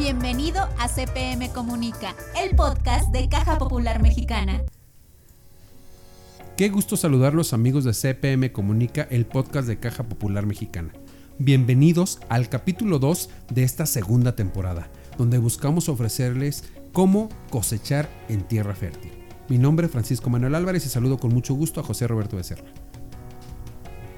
Bienvenido a CPM Comunica, el podcast de Caja Popular Mexicana. Qué gusto saludarlos amigos de CPM Comunica, el podcast de Caja Popular Mexicana. Bienvenidos al capítulo 2 de esta segunda temporada, donde buscamos ofrecerles cómo cosechar en tierra fértil. Mi nombre es Francisco Manuel Álvarez y saludo con mucho gusto a José Roberto Becerra.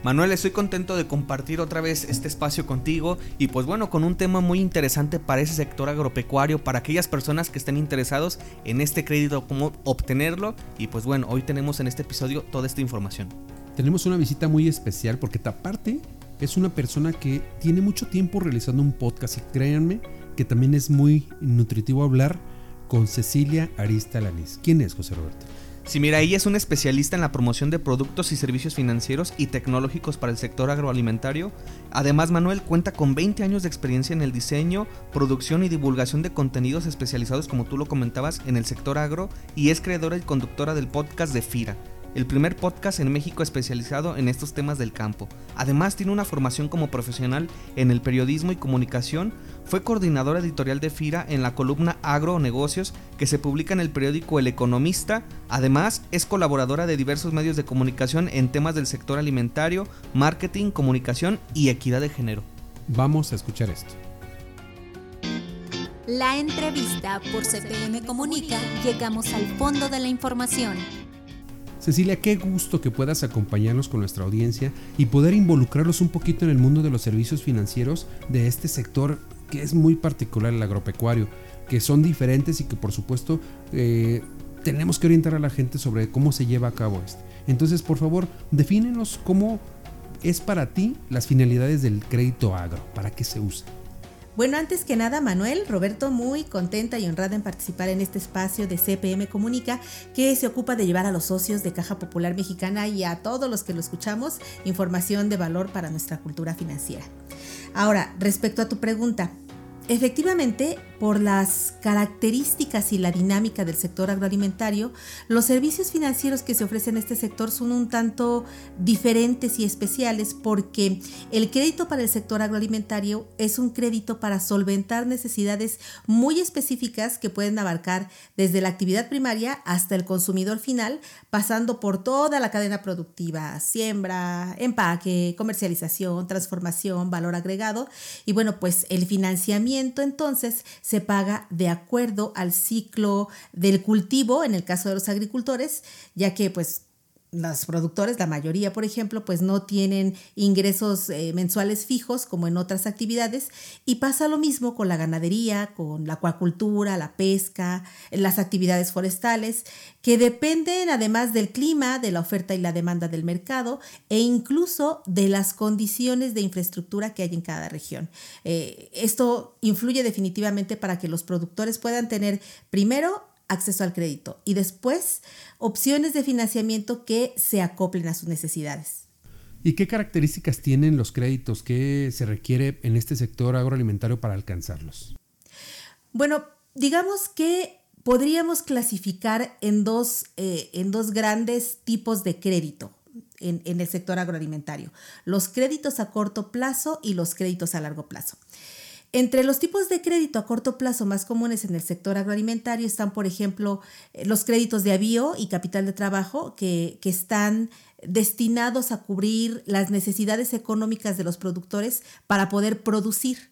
Manuel, estoy contento de compartir otra vez este espacio contigo y pues bueno, con un tema muy interesante para ese sector agropecuario, para aquellas personas que estén interesados en este crédito, cómo obtenerlo y pues bueno, hoy tenemos en este episodio toda esta información. Tenemos una visita muy especial porque aparte es una persona que tiene mucho tiempo realizando un podcast y créanme que también es muy nutritivo hablar con Cecilia Arista Lanís. ¿Quién es José Roberto? Sí, mira, ella es una especialista en la promoción de productos y servicios financieros y tecnológicos para el sector agroalimentario. Además, Manuel cuenta con 20 años de experiencia en el diseño, producción y divulgación de contenidos especializados, como tú lo comentabas, en el sector agro y es creadora y conductora del podcast de FIRA el primer podcast en México especializado en estos temas del campo. Además tiene una formación como profesional en el periodismo y comunicación, fue coordinadora editorial de FIRA en la columna Agro Negocios que se publica en el periódico El Economista, además es colaboradora de diversos medios de comunicación en temas del sector alimentario, marketing, comunicación y equidad de género. Vamos a escuchar esto. La entrevista por CPM Comunica, llegamos al fondo de la información. Cecilia, qué gusto que puedas acompañarnos con nuestra audiencia y poder involucrarlos un poquito en el mundo de los servicios financieros de este sector que es muy particular, el agropecuario, que son diferentes y que por supuesto eh, tenemos que orientar a la gente sobre cómo se lleva a cabo esto. Entonces, por favor, defínenos cómo es para ti las finalidades del crédito agro, para qué se usa. Bueno, antes que nada, Manuel, Roberto, muy contenta y honrada en participar en este espacio de CPM Comunica, que se ocupa de llevar a los socios de Caja Popular Mexicana y a todos los que lo escuchamos información de valor para nuestra cultura financiera. Ahora, respecto a tu pregunta, Efectivamente, por las características y la dinámica del sector agroalimentario, los servicios financieros que se ofrecen en este sector son un tanto diferentes y especiales porque el crédito para el sector agroalimentario es un crédito para solventar necesidades muy específicas que pueden abarcar desde la actividad primaria hasta el consumidor final, pasando por toda la cadena productiva, siembra, empaque, comercialización, transformación, valor agregado y bueno, pues el financiamiento entonces se paga de acuerdo al ciclo del cultivo, en el caso de los agricultores, ya que pues los productores, la mayoría, por ejemplo, pues no tienen ingresos eh, mensuales fijos como en otras actividades y pasa lo mismo con la ganadería, con la acuacultura, la pesca, las actividades forestales, que dependen además del clima, de la oferta y la demanda del mercado e incluso de las condiciones de infraestructura que hay en cada región. Eh, esto influye definitivamente para que los productores puedan tener primero acceso al crédito y después opciones de financiamiento que se acoplen a sus necesidades. ¿Y qué características tienen los créditos que se requiere en este sector agroalimentario para alcanzarlos? Bueno, digamos que podríamos clasificar en dos, eh, en dos grandes tipos de crédito en, en el sector agroalimentario, los créditos a corto plazo y los créditos a largo plazo. Entre los tipos de crédito a corto plazo más comunes en el sector agroalimentario están, por ejemplo, eh, los créditos de avío y capital de trabajo que, que están destinados a cubrir las necesidades económicas de los productores para poder producir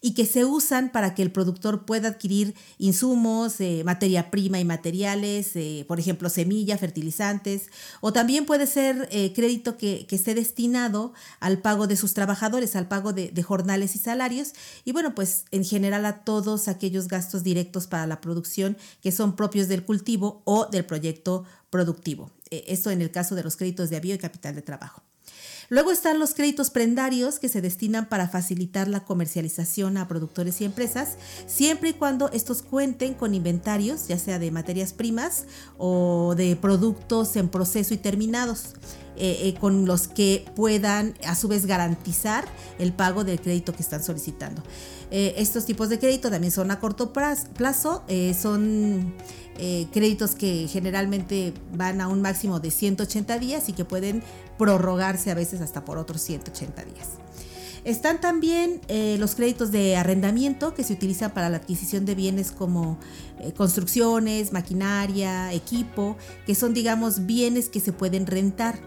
y que se usan para que el productor pueda adquirir insumos, eh, materia prima y materiales, eh, por ejemplo, semilla, fertilizantes, o también puede ser eh, crédito que, esté destinado al pago de sus trabajadores, al pago de, de jornales y salarios, y bueno, pues en general a todos aquellos gastos directos para la producción que son propios del cultivo o del proyecto productivo. Esto en el caso de los créditos de avío y capital de trabajo. Luego están los créditos prendarios que se destinan para facilitar la comercialización a productores y empresas, siempre y cuando estos cuenten con inventarios, ya sea de materias primas o de productos en proceso y terminados. Eh, eh, con los que puedan a su vez garantizar el pago del crédito que están solicitando. Eh, estos tipos de crédito también son a corto plazo, son créditos que generalmente van a un máximo de 180 días y que pueden prorrogarse a veces hasta por otros 180 días. Están también eh, los créditos de arrendamiento que se utilizan para la adquisición de bienes como eh, construcciones, maquinaria, equipo, que son digamos bienes que se pueden rentar.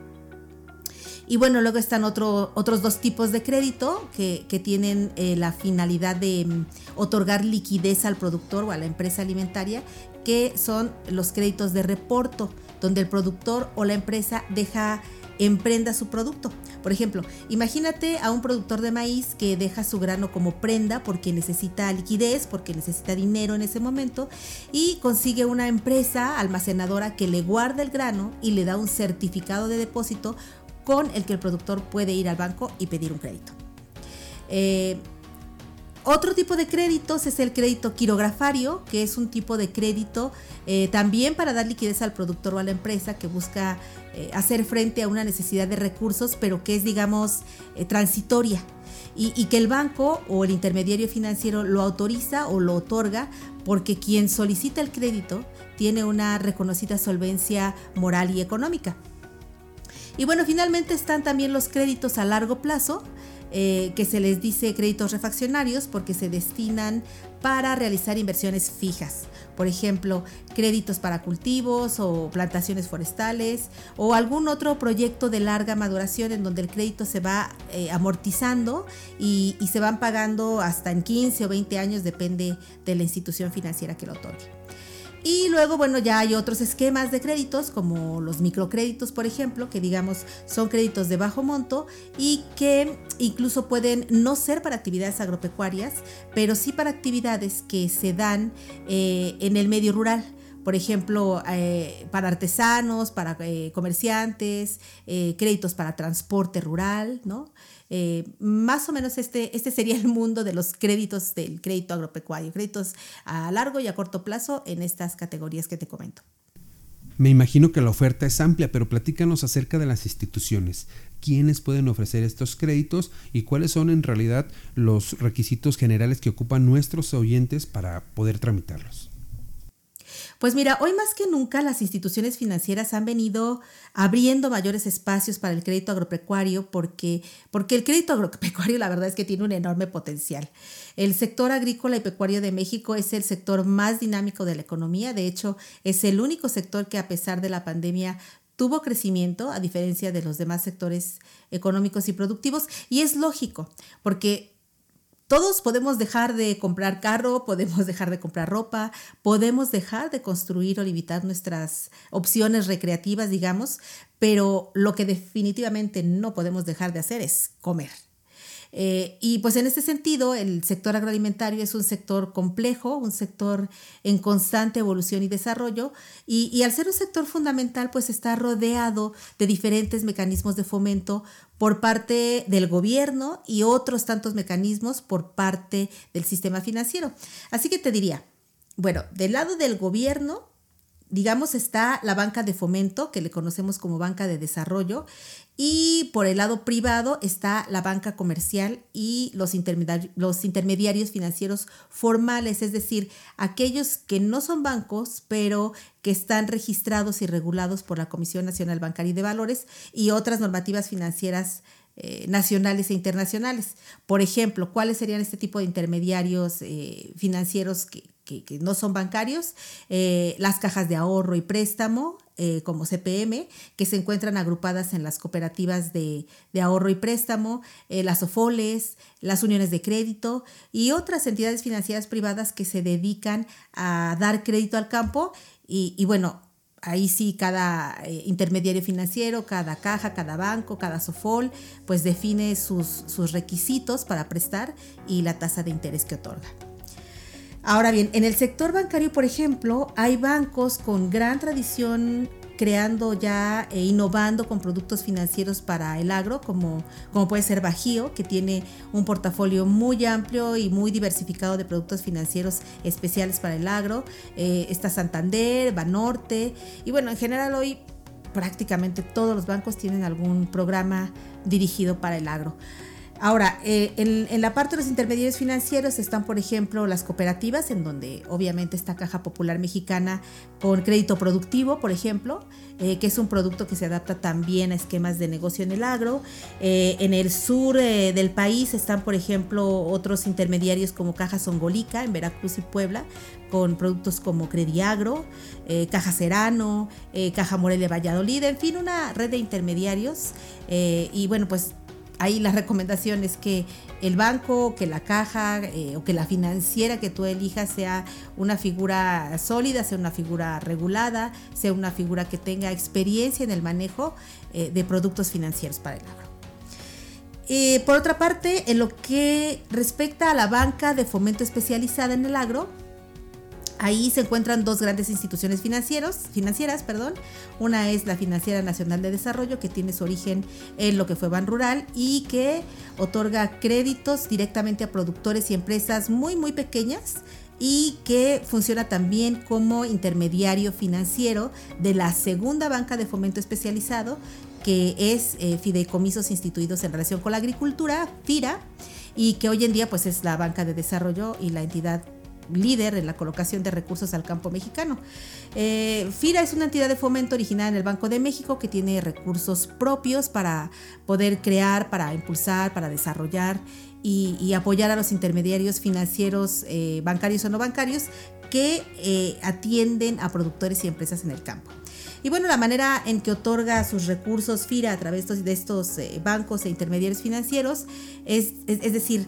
Y bueno, luego están otros dos tipos de crédito que, tienen eh, la finalidad de mm, otorgar liquidez al productor o a la empresa alimentaria, que son los créditos de reporto, donde el productor o la empresa deja emprenda su producto. Por ejemplo, imagínate a un productor de maíz que deja su grano como prenda porque necesita liquidez, porque necesita dinero en ese momento y consigue una empresa almacenadora que le guarda el grano y le da un certificado de depósito con el que el productor puede ir al banco y pedir un crédito. Eh, otro tipo de créditos es el crédito quirografario, que es un tipo de crédito eh, también para dar liquidez al productor o a la empresa que busca eh, hacer frente a una necesidad de recursos, pero que es, digamos, transitoria. Y, y, que el banco o el intermediario financiero lo autoriza o lo otorga porque quien solicita el crédito tiene una reconocida solvencia moral y económica. Y bueno, finalmente están también los créditos a largo plazo, eh, que se les dice créditos refaccionarios porque se destinan para realizar inversiones fijas. Por ejemplo, créditos para cultivos o plantaciones forestales o algún otro proyecto de larga maduración en donde el crédito se va eh, amortizando y, y se van pagando hasta en 15 o 20 años, depende de la institución financiera que lo otorgue. Y luego, bueno, ya hay otros esquemas de créditos, como los microcréditos, por ejemplo, que digamos son créditos de bajo monto y que incluso pueden no ser para actividades agropecuarias, pero sí para actividades que se dan eh, en el medio rural por ejemplo, eh, para artesanos, para eh, comerciantes, créditos para transporte rural, ¿no? Eh, más o menos este, este sería el mundo de los créditos del crédito agropecuario, créditos a largo y a corto plazo en estas categorías que te comento. Me imagino que la oferta es amplia, pero platícanos acerca de las instituciones. ¿Quiénes pueden ofrecer estos créditos y cuáles son en realidad los requisitos generales que ocupan nuestros oyentes para poder tramitarlos? Pues mira, hoy más que nunca las instituciones financieras han venido abriendo mayores espacios para el crédito agropecuario porque, porque el crédito agropecuario la verdad es que tiene un enorme potencial. El sector agrícola y pecuario de México es el sector más dinámico de la economía, de hecho es el único sector que a pesar de la pandemia tuvo crecimiento a diferencia de los demás sectores económicos y productivos y es lógico porque todos podemos dejar de comprar carro, podemos dejar de comprar ropa, podemos dejar de construir o limitar nuestras opciones recreativas, digamos, pero lo que definitivamente no podemos dejar de hacer es comer. Eh, y pues en este sentido, el sector agroalimentario es un sector complejo, un sector en constante evolución y desarrollo, y, al ser un sector fundamental, pues está rodeado de diferentes mecanismos de fomento por parte del gobierno y otros tantos mecanismos por parte del sistema financiero. Así que te diría, bueno, del lado del gobierno, digamos, está la banca de fomento, que le conocemos como banca de desarrollo, y por el lado privado está la banca comercial y los, los intermediarios financieros formales, es decir, aquellos que no son bancos, pero que están registrados y regulados por la Comisión Nacional Bancaria y de Valores y otras normativas financieras eh, nacionales e internacionales. Por ejemplo, ¿cuáles serían este tipo de intermediarios eh, financieros que, no son bancarios? Eh, las cajas de ahorro y préstamo, como CPM, que se encuentran agrupadas en las cooperativas de, ahorro y préstamo, las OFOLES, las uniones de crédito y otras entidades financieras privadas que se dedican a dar crédito al campo. Y, y bueno, ahí sí cada eh, intermediario financiero, cada caja, cada banco, cada SOFOL, pues define sus, sus requisitos para prestar y la tasa de interés que otorga. Ahora bien, en el sector bancario, por ejemplo, hay bancos con gran tradición creando ya e innovando con productos financieros para el agro, como, como puede ser Bajío, que tiene un portafolio muy amplio y muy diversificado de productos financieros especiales para el agro. Eh, está Santander, Banorte, y bueno, en general hoy prácticamente todos los bancos tienen algún programa dirigido para el agro. Ahora, eh, en, la parte de los intermediarios financieros están, por ejemplo, las cooperativas, en donde obviamente está Caja Popular Mexicana con crédito productivo, por ejemplo, eh, que es un producto que se adapta también a esquemas de negocio en el agro. Eh, en el sur del país están, por ejemplo, otros intermediarios como Caja Songolica en Veracruz y Puebla, con productos como Crediagro, Caja Serano, Caja Morelia Valladolid, en fin, una red de intermediarios. y bueno, pues ahí la recomendación es que el banco, que la caja eh, o que la financiera que tú elijas sea una figura sólida, sea una figura regulada, sea una figura que tenga experiencia en el manejo eh, de productos financieros para el agro. Eh, por otra parte, en lo que respecta a la banca de fomento especializada en el agro, Ahí se encuentran dos grandes instituciones financieros, financieras. Perdón. Una es la Financiera Nacional de Desarrollo, que tiene su origen en lo que fue Ban Rural y que otorga créditos directamente a productores y empresas muy, muy pequeñas y que funciona también como intermediario financiero de la segunda banca de fomento especializado, que es eh, Fideicomisos Instituidos en Relación con la Agricultura, FIRA, y que hoy en día pues es la banca de desarrollo y la entidad líder en la colocación de recursos al campo mexicano. Eh, FIRA es una entidad de fomento originada en el Banco de México que tiene recursos propios para poder crear, para impulsar, para desarrollar y, apoyar a los intermediarios financieros, eh, bancarios o no bancarios, que eh, atienden a productores y empresas en el campo. Y bueno, la manera en que otorga sus recursos FIRA a través de estos bancos e intermediarios financieros es, es decir,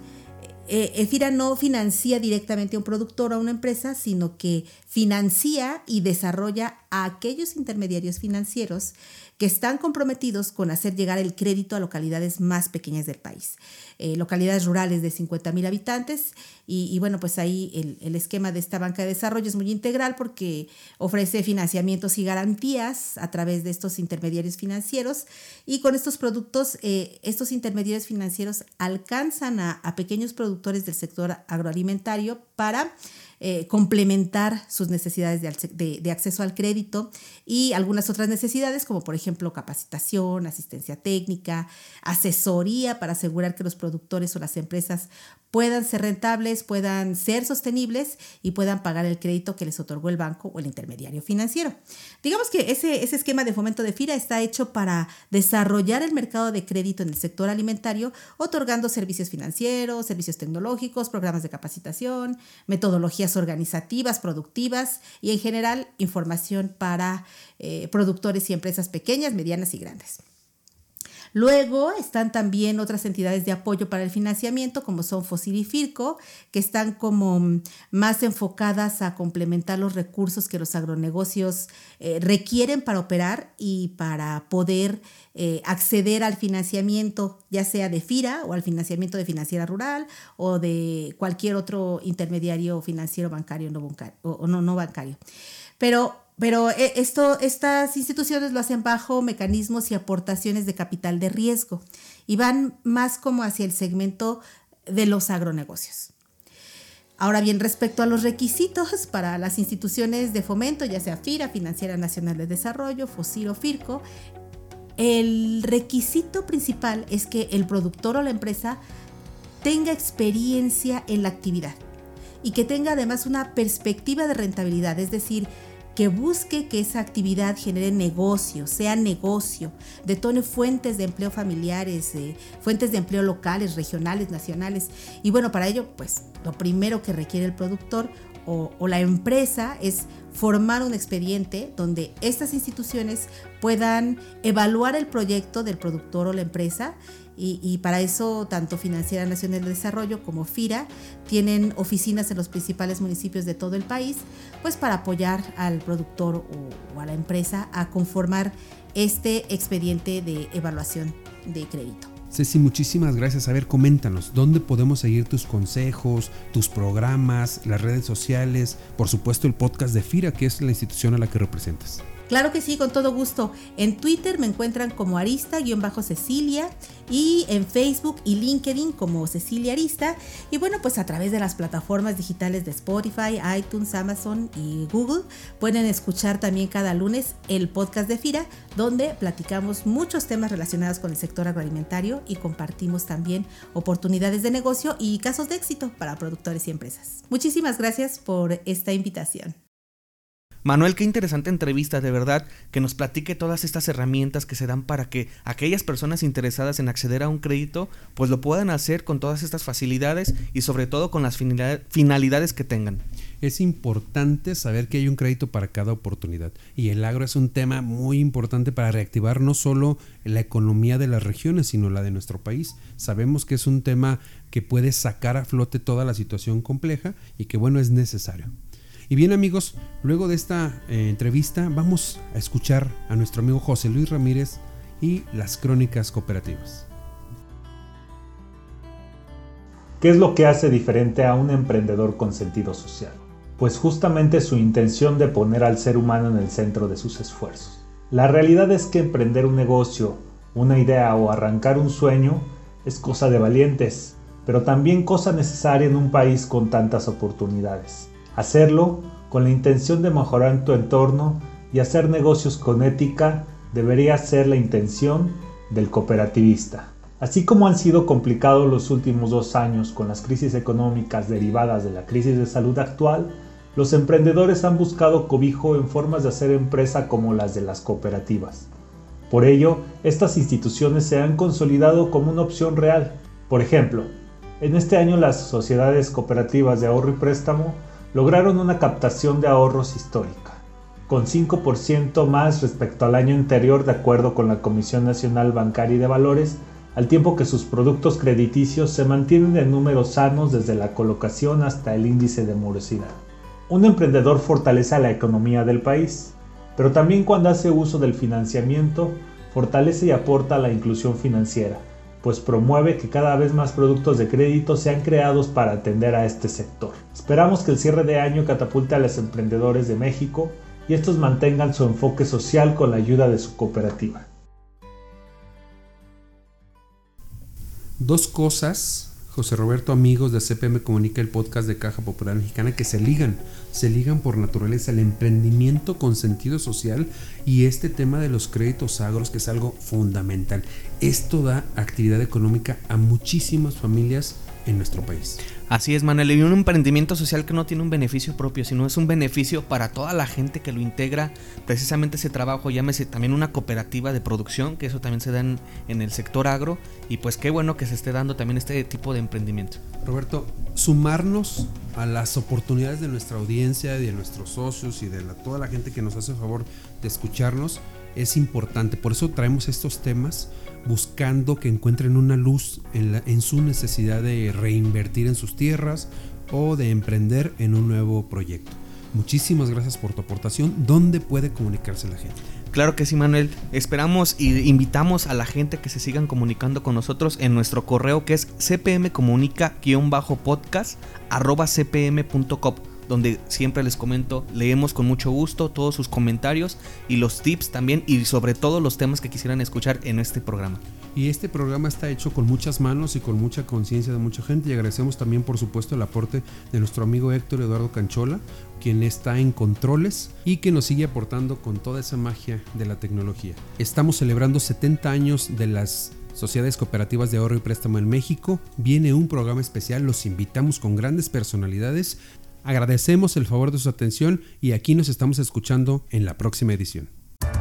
eh, FIRA no financia directamente a un productor o a una empresa, sino que financia y desarrolla a aquellos intermediarios financieros están comprometidos con hacer llegar el crédito a localidades más pequeñas del país, eh, localidades rurales de 50 mil habitantes. Y, bueno, pues ahí el, esquema de esta banca de desarrollo es muy integral porque ofrece financiamientos y garantías a través de estos intermediarios financieros. Y con estos productos, eh, estos intermediarios financieros alcanzan a pequeños productores del sector agroalimentario para eh, complementar sus necesidades de, acceso al crédito y algunas otras necesidades como por ejemplo capacitación, asistencia técnica, asesoría para asegurar que los productores o las empresas puedan ser rentables, puedan ser sostenibles y puedan pagar el crédito que les otorgó el banco o el intermediario financiero. Digamos que ese, ese esquema de fomento de FIRA está hecho para desarrollar el mercado de crédito en el sector alimentario, otorgando servicios financieros, servicios tecnológicos, programas de capacitación, metodologías organizativas, productivas y en general información para eh, productores y empresas pequeñas, medianas y grandes. Luego están también otras entidades de apoyo para el financiamiento, como son Fosil y Firco, que están como mm, más enfocadas a complementar los recursos que los agronegocios eh, requieren para operar y para poder eh, acceder al financiamiento, ya sea de FIRA o al financiamiento de financiera rural o de cualquier otro intermediario financiero bancario o no, no bancario. Pero pero eh, esto, estas instituciones lo hacen bajo mecanismos y aportaciones de capital de riesgo y van más como hacia el segmento de los agronegocios. Ahora bien, respecto a los requisitos para las instituciones de fomento, ya sea FIRA, Financiera Nacional de Desarrollo, FOSIR o FIRCO, el requisito principal es que el productor o la empresa tenga experiencia en la actividad y que tenga además una perspectiva de rentabilidad, es decir, que busque que esa actividad genere negocio, sea negocio, detone fuentes de empleo familiares, fuentes de empleo locales, regionales, nacionales. Y bueno, para ello, pues lo primero que requiere el productor o, o la empresa es formar un expediente donde estas instituciones puedan evaluar el proyecto del productor o la empresa y, para eso tanto Financiera Nacional de Desarrollo como FIRA tienen oficinas en los principales municipios de todo el país, pues para apoyar al productor o, a la empresa a conformar este expediente de evaluación de crédito. Ceci, muchísimas gracias. A ver, coméntanos, ¿dónde podemos seguir tus consejos, tus programas, las redes sociales, por supuesto el podcast de FIRA, que es la institución a la que representas? Claro que sí, con todo gusto. En Twitter me encuentran como Arista-Cecilia y en Facebook y LinkedIn como Cecilia Arista. Y bueno, pues a través de las plataformas digitales de Spotify, iTunes, Amazon y Google pueden escuchar también cada lunes el podcast de FIRA, donde platicamos muchos temas relacionados con el sector agroalimentario y compartimos también oportunidades de negocio y casos de éxito para productores y empresas. Muchísimas gracias por esta invitación. Manuel, qué interesante entrevista, de verdad, que nos platique todas estas herramientas que se dan para que aquellas personas interesadas en acceder a un crédito, pues lo puedan hacer con todas estas facilidades y sobre todo con las finalidades que tengan. Es importante saber que hay un crédito para cada oportunidad y el agro es un tema muy importante para reactivar no solo la economía de las regiones, sino la de nuestro país. Sabemos que es un tema que puede sacar a flote toda la situación compleja y que bueno, es necesario. Y bien amigos, luego de esta eh, entrevista vamos a escuchar a nuestro amigo José Luis Ramírez y las crónicas cooperativas. ¿Qué es lo que hace diferente a un emprendedor con sentido social? Pues justamente su intención de poner al ser humano en el centro de sus esfuerzos. La realidad es que emprender un negocio, una idea o arrancar un sueño es cosa de valientes, pero también cosa necesaria en un país con tantas oportunidades. Hacerlo con la intención de mejorar tu entorno y hacer negocios con ética debería ser la intención del cooperativista. Así como han sido complicados los últimos dos años con las crisis económicas derivadas de la crisis de salud actual, los emprendedores han buscado cobijo en formas de hacer empresa como las de las cooperativas. Por ello, estas instituciones se han consolidado como una opción real. Por ejemplo, en este año las sociedades cooperativas de ahorro y préstamo lograron una captación de ahorros histórica, con 5% más respecto al año anterior de acuerdo con la Comisión Nacional Bancaria y de Valores, al tiempo que sus productos crediticios se mantienen en números sanos desde la colocación hasta el índice de morosidad. Un emprendedor fortalece la economía del país, pero también cuando hace uso del financiamiento, fortalece y aporta a la inclusión financiera, pues promueve que cada vez más productos de crédito sean creados para atender a este sector. Esperamos que el cierre de año catapulte a los emprendedores de México y estos mantengan su enfoque social con la ayuda de su cooperativa. Dos cosas José Roberto Amigos de CPM Comunica el podcast de Caja Popular Mexicana que se ligan, se ligan por naturaleza el emprendimiento con sentido social y este tema de los créditos agros que es algo fundamental. Esto da actividad económica a muchísimas familias en nuestro país. Así es, Manuel, y un emprendimiento social que no tiene un beneficio propio, sino es un beneficio para toda la gente que lo integra, precisamente ese trabajo, llámese también una cooperativa de producción, que eso también se da en, el sector agro, y pues qué bueno que se esté dando también este tipo de emprendimiento. Roberto, sumarnos a las oportunidades de nuestra audiencia, de nuestros socios y de toda la gente que nos hace el favor de escucharnos es importante, por eso traemos estos temas buscando que encuentren una luz en, su necesidad de reinvertir en sus tierras o de emprender en un nuevo proyecto. Muchísimas gracias por tu aportación. ¿Dónde puede comunicarse la gente? Claro que sí, Manuel. Esperamos y invitamos a la gente que se sigan comunicando con nosotros en nuestro correo que es cpmcomunica-podcast cpm.com donde siempre les comento, leemos con mucho gusto todos sus comentarios y los tips también y sobre todo los temas que quisieran escuchar en este programa. Y este programa está hecho con muchas manos y con mucha conciencia de mucha gente y agradecemos también por supuesto el aporte de nuestro amigo Héctor Eduardo Canchola, quien está en controles y que nos sigue aportando con toda esa magia de la tecnología. Estamos celebrando 70 años de las Sociedades Cooperativas de Ahorro y Préstamo en México. Viene un programa especial, los invitamos con grandes personalidades Agradecemos el favor de su atención y aquí nos estamos escuchando en la próxima edición.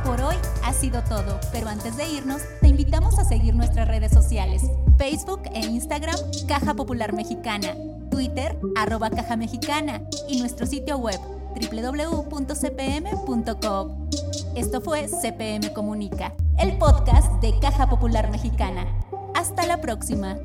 Por hoy ha sido todo, pero antes de irnos, te invitamos a seguir nuestras redes sociales, Facebook e Instagram, Caja Popular Mexicana, Twitter, arroba Caja Mexicana y nuestro sitio web www.cpm.com. Esto fue CPM Comunica, el podcast de Caja Popular Mexicana. Hasta la próxima.